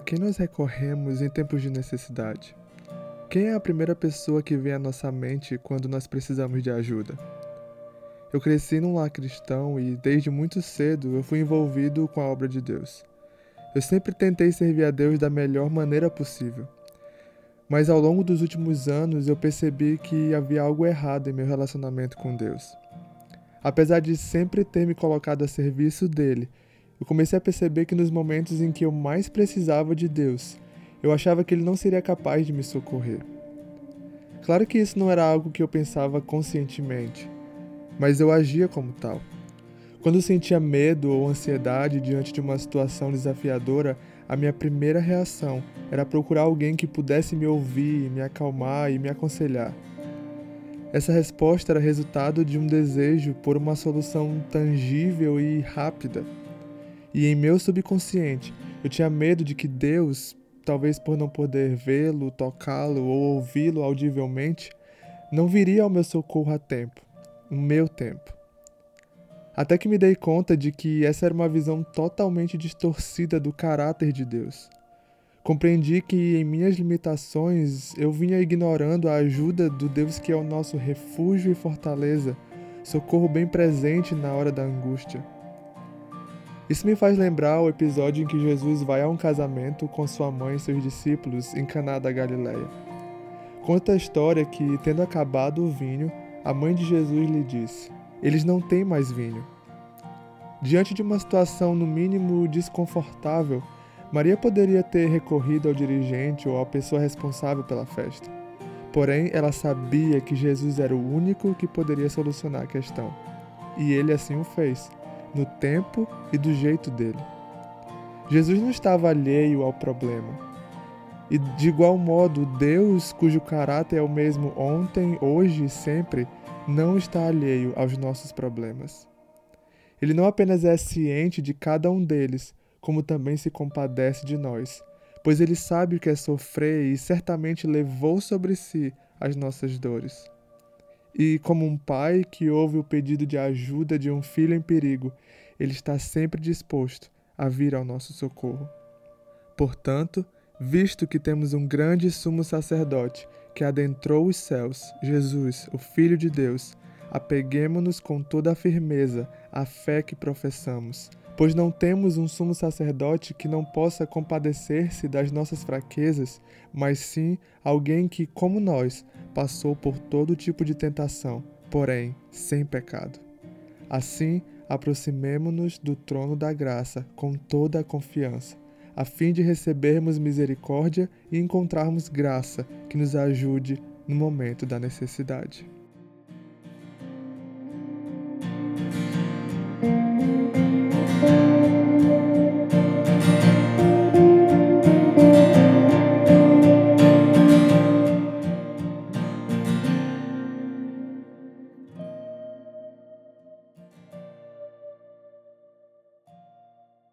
quem nós recorremos em tempos de necessidade? Quem é a primeira pessoa que vem à nossa mente quando nós precisamos de ajuda? Eu cresci num lar cristão e, desde muito cedo, eu fui envolvido com a obra de Deus. Eu sempre tentei servir a Deus da melhor maneira possível. Mas ao longo dos últimos anos eu percebi que havia algo errado em meu relacionamento com Deus. Apesar de sempre ter me colocado a serviço dele, eu comecei a perceber que nos momentos em que eu mais precisava de Deus, eu achava que ele não seria capaz de me socorrer. Claro que isso não era algo que eu pensava conscientemente, mas eu agia como tal. Quando sentia medo ou ansiedade diante de uma situação desafiadora, a minha primeira reação era procurar alguém que pudesse me ouvir, me acalmar e me aconselhar. Essa resposta era resultado de um desejo por uma solução tangível e rápida. E em meu subconsciente, eu tinha medo de que Deus, talvez por não poder vê-lo, tocá-lo ou ouvi-lo audivelmente, não viria ao meu socorro a tempo, no meu tempo. Até que me dei conta de que essa era uma visão totalmente distorcida do caráter de Deus. Compreendi que em minhas limitações eu vinha ignorando a ajuda do Deus que é o nosso refúgio e fortaleza, socorro bem presente na hora da angústia. Isso me faz lembrar o episódio em que Jesus vai a um casamento com sua mãe e seus discípulos em Caná da Galileia. Conta a história que, tendo acabado o vinho, a mãe de Jesus lhe disse: eles não têm mais vinho. Diante de uma situação no mínimo desconfortável, Maria poderia ter recorrido ao dirigente ou à pessoa responsável pela festa. Porém, ela sabia que Jesus era o único que poderia solucionar a questão. E ele assim o fez, no tempo e do jeito dele. Jesus não estava alheio ao problema. E de igual modo, Deus, cujo caráter é o mesmo ontem, hoje e sempre, não está alheio aos nossos problemas. Ele não apenas é ciente de cada um deles, como também se compadece de nós, pois ele sabe o que é sofrer e certamente levou sobre si as nossas dores. E, como um pai que ouve o pedido de ajuda de um filho em perigo, ele está sempre disposto a vir ao nosso socorro. Portanto, visto que temos um grande sumo sacerdote que adentrou os céus, Jesus, o Filho de Deus, apeguemo-nos com toda a firmeza à fé que professamos, pois não temos um sumo sacerdote que não possa compadecer-se das nossas fraquezas, mas sim alguém que, como nós, passou por todo tipo de tentação, porém sem pecado. Assim, aproximemo-nos do trono da graça com toda a confiança a fim de recebermos misericórdia e encontrarmos graça que nos ajude no momento da necessidade.